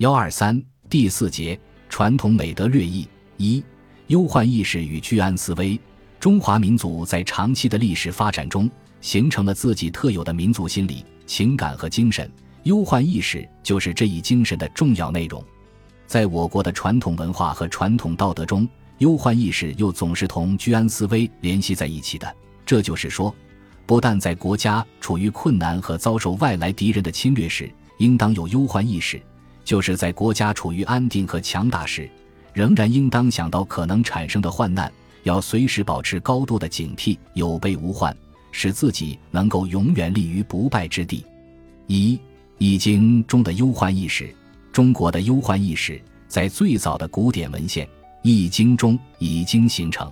幺二三第四节传统美德略译一忧患意识与居安思危。中华民族在长期的历史发展中，形成了自己特有的民族心理、情感和精神。忧患意识就是这一精神的重要内容。在我国的传统文化和传统道德中，忧患意识又总是同居安思危联系在一起的。这就是说，不但在国家处于困难和遭受外来敌人的侵略时，应当有忧患意识；就是在国家处于安定和强大时，仍然应当想到可能产生的患难。要随时保持高度的警惕，有备无患，使自己能够永远立于不败之地。一《易经》中的忧患意识，中国的忧患意识在最早的古典文献《易经》中已经形成。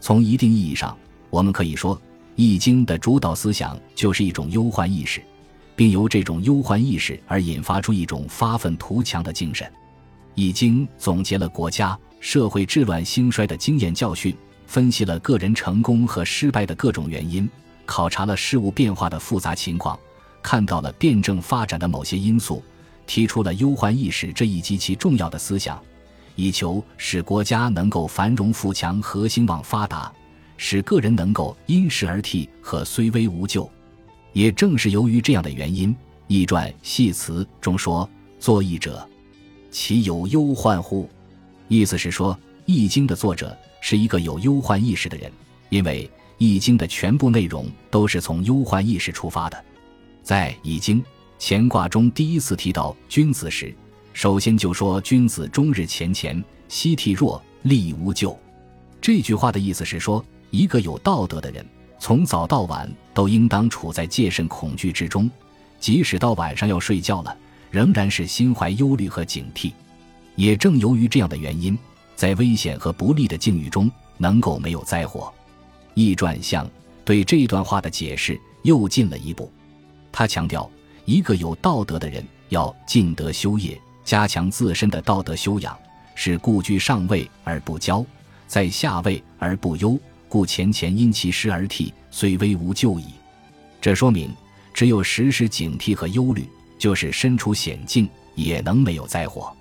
从一定意义上，我们可以说，《易经》的主导思想就是一种忧患意识，并由这种忧患意识而引发出一种发愤图强的精神。《易经》总结了国家。社会治乱兴衰的经验教训，分析了个人成功和失败的各种原因，考察了事物变化的复杂情况，看到了辩证发展的某些因素，提出了忧患意识这一极其重要的思想，以求使国家能够繁荣富强和兴旺发达，使个人能够因时而替和虽危无救。也正是由于这样的原因，《易传·系辞》中说：“作易者，其有忧患乎？”意思是说，《易经》的作者是一个有忧患意识的人，因为《易经》的全部内容都是从忧患意识出发的。在《易经》乾卦中第一次提到君子时，首先就说：“君子终日乾乾，夕惕若，立无咎。”这句话的意思是说，一个有道德的人，从早到晚都应当处在戒慎恐惧之中，即使到晚上要睡觉了，仍然是心怀忧虑和警惕。也正由于这样的原因，在危险和不利的境遇中，能够没有灾祸。易传相对这段话的解释又进了一步，他强调，一个有道德的人要尽德修业，加强自身的道德修养，是故居上位而不骄，在下位而不忧，故前前因其失而替，虽危无救矣。这说明，只有时时警惕和忧虑，就是身处险境也能没有灾祸。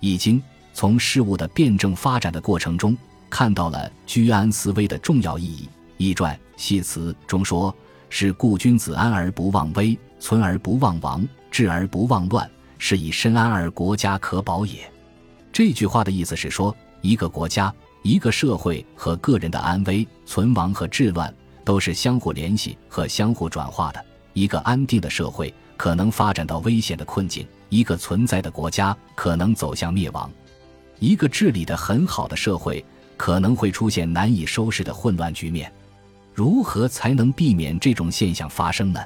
易经从事物的辩证发展的过程中，看到了居安思危的重要意义。易传系辞中说：“是故君子安而不忘危，存而不忘亡，治而不忘乱，是以身安而国家可保也。”这句话的意思是说，一个国家、一个社会和个人的安危、存亡和治乱都是相互联系和相互转化的。一个安定的社会可能发展到危险的困境。一个存在的国家可能走向灭亡，一个治理的很好的社会可能会出现难以收拾的混乱局面。如何才能避免这种现象发生呢？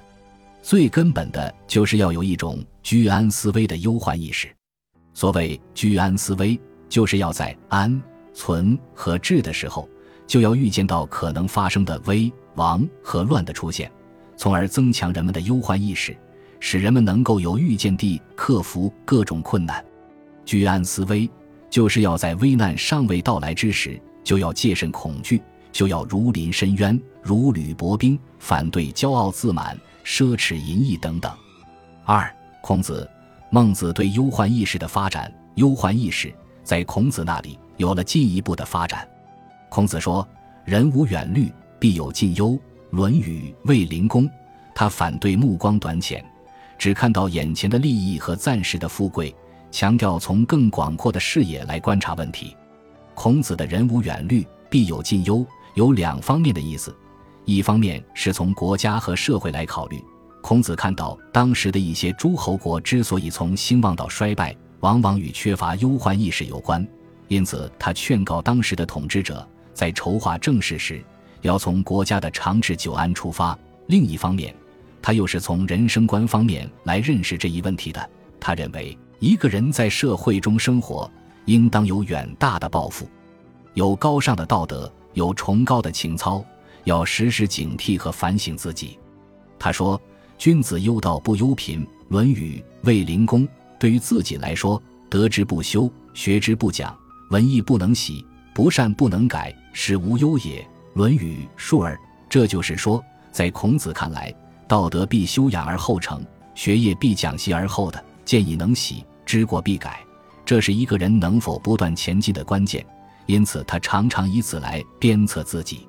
最根本的就是要有一种居安思危的忧患意识。所谓居安思危，就是要在安、存和治的时候，就要预见到可能发生的危、亡和乱的出现，从而增强人们的忧患意识。使人们能够有预见地克服各种困难，居安思危，就是要在危难尚未到来之时，就要戒慎恐惧，就要如临深渊，如履薄冰，反对骄傲自满、奢侈淫逸等等。二、孔子、孟子对忧患意识的发展，忧患意识在孔子那里有了进一步的发展。孔子说：“人无远虑，必有近忧。”《论语·卫灵公》，他反对目光短浅。只看到眼前的利益和暂时的富贵，强调从更广阔的视野来观察问题。孔子的人无远虑，必有近忧，有两方面的意思。一方面是从国家和社会来考虑，孔子看到当时的一些诸侯国之所以从兴旺到衰败，往往与缺乏忧患意识有关，因此他劝告当时的统治者在筹划政事时，要从国家的长治久安出发。另一方面，他又是从人生观方面来认识这一问题的。他认为，一个人在社会中生活，应当有远大的抱负，有高尚的道德，有崇高的情操，要时时警惕和反省自己。他说：“君子忧道不忧贫。”《论语·卫灵公》对于自己来说，得之不修，学之不讲，文艺不能喜，不善不能改，是无忧也。《论语·述而》这就是说，在孔子看来。道德必修养而后成，学业必讲习而后的。见以能喜，知过必改，这是一个人能否不断前进的关键。因此，他常常以此来鞭策自己。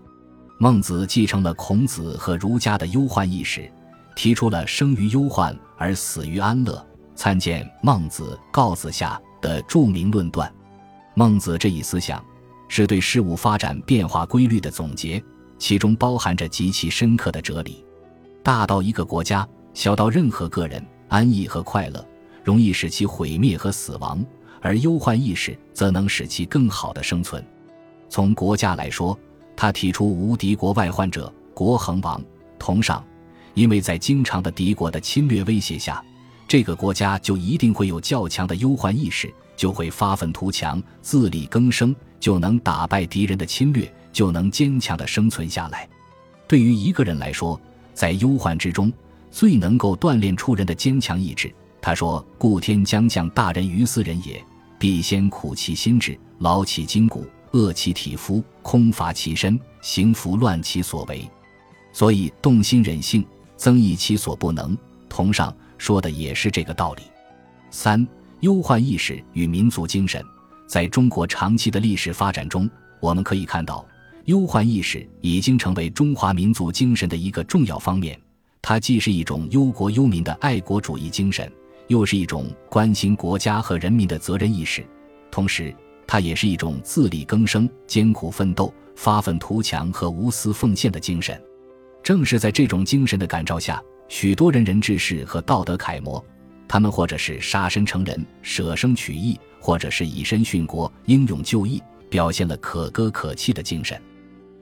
孟子继承了孔子和儒家的忧患意识，提出了“生于忧患而死于安乐”。参见《孟子·告子下》的著名论断。孟子这一思想，是对事物发展变化规律的总结，其中包含着极其深刻的哲理。大到一个国家，小到任何个人，安逸和快乐容易使其毁灭和死亡，而忧患意识则能使其更好的生存。从国家来说，他提出无敌国外患者，国恒亡。同上，因为在经常的敌国的侵略威胁下，这个国家就一定会有较强的忧患意识，就会发愤图强，自力更生，就能打败敌人的侵略，就能坚强的生存下来。对于一个人来说，在忧患之中，最能够锻炼出人的坚强意志。他说：“故天将降大任于斯人也，必先苦其心志，劳其筋骨，饿其体肤，空乏其身，行拂乱其所为。所以动心忍性，增益其所不能。”同上说的也是这个道理。三忧患意识与民族精神，在中国长期的历史发展中，我们可以看到。忧患意识已经成为中华民族精神的一个重要方面，它既是一种忧国忧民的爱国主义精神，又是一种关心国家和人民的责任意识，同时，它也是一种自力更生、艰苦奋斗、发愤图强和无私奉献的精神。正是在这种精神的感召下，许多仁人志士和道德楷模，他们或者是杀身成仁、舍生取义，或者是以身殉国、英勇就义，表现了可歌可泣的精神。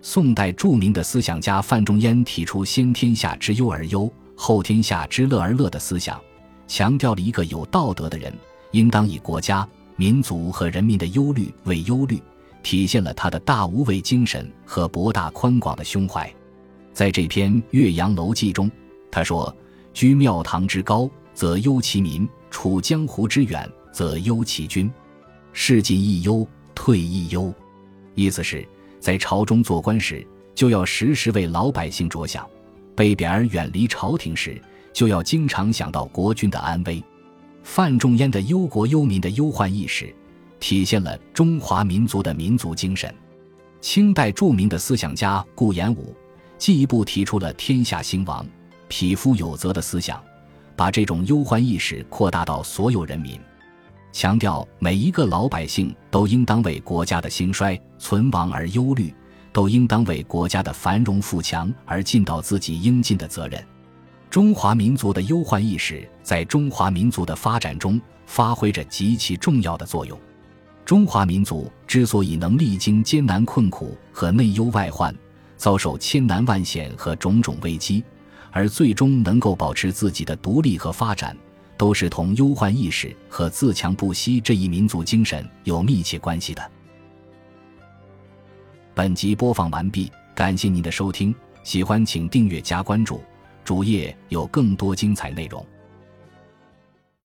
宋代著名的思想家范仲淹提出“先天下之忧而忧，后天下之乐而乐”的思想，强调了一个有道德的人应当以国家、民族和人民的忧虑为忧虑，体现了他的大无畏精神和博大宽广的胸怀。在这篇《岳阳楼记》中，他说：“居庙堂之高，则忧其民；处江湖之远，则忧其君。事进亦忧，退亦忧。”意思是。在朝中做官时，就要时时为老百姓着想；被贬而远离朝廷时，就要经常想到国君的安危。范仲淹的忧国忧民的忧患意识，体现了中华民族的民族精神。清代著名的思想家顾炎武进一步提出了“天下兴亡，匹夫有责”的思想，把这种忧患意识扩大到所有人民。强调每一个老百姓都应当为国家的兴衰存亡而忧虑，都应当为国家的繁荣富强而尽到自己应尽的责任。中华民族的忧患意识在中华民族的发展中发挥着极其重要的作用。中华民族之所以能历经艰难困苦和内忧外患，遭受千难万险和种种危机，而最终能够保持自己的独立和发展。都是同忧患意识和自强不息这一民族精神有密切关系的。本集播放完毕，感谢您的收听，喜欢请订阅加关注，主页有更多精彩内容。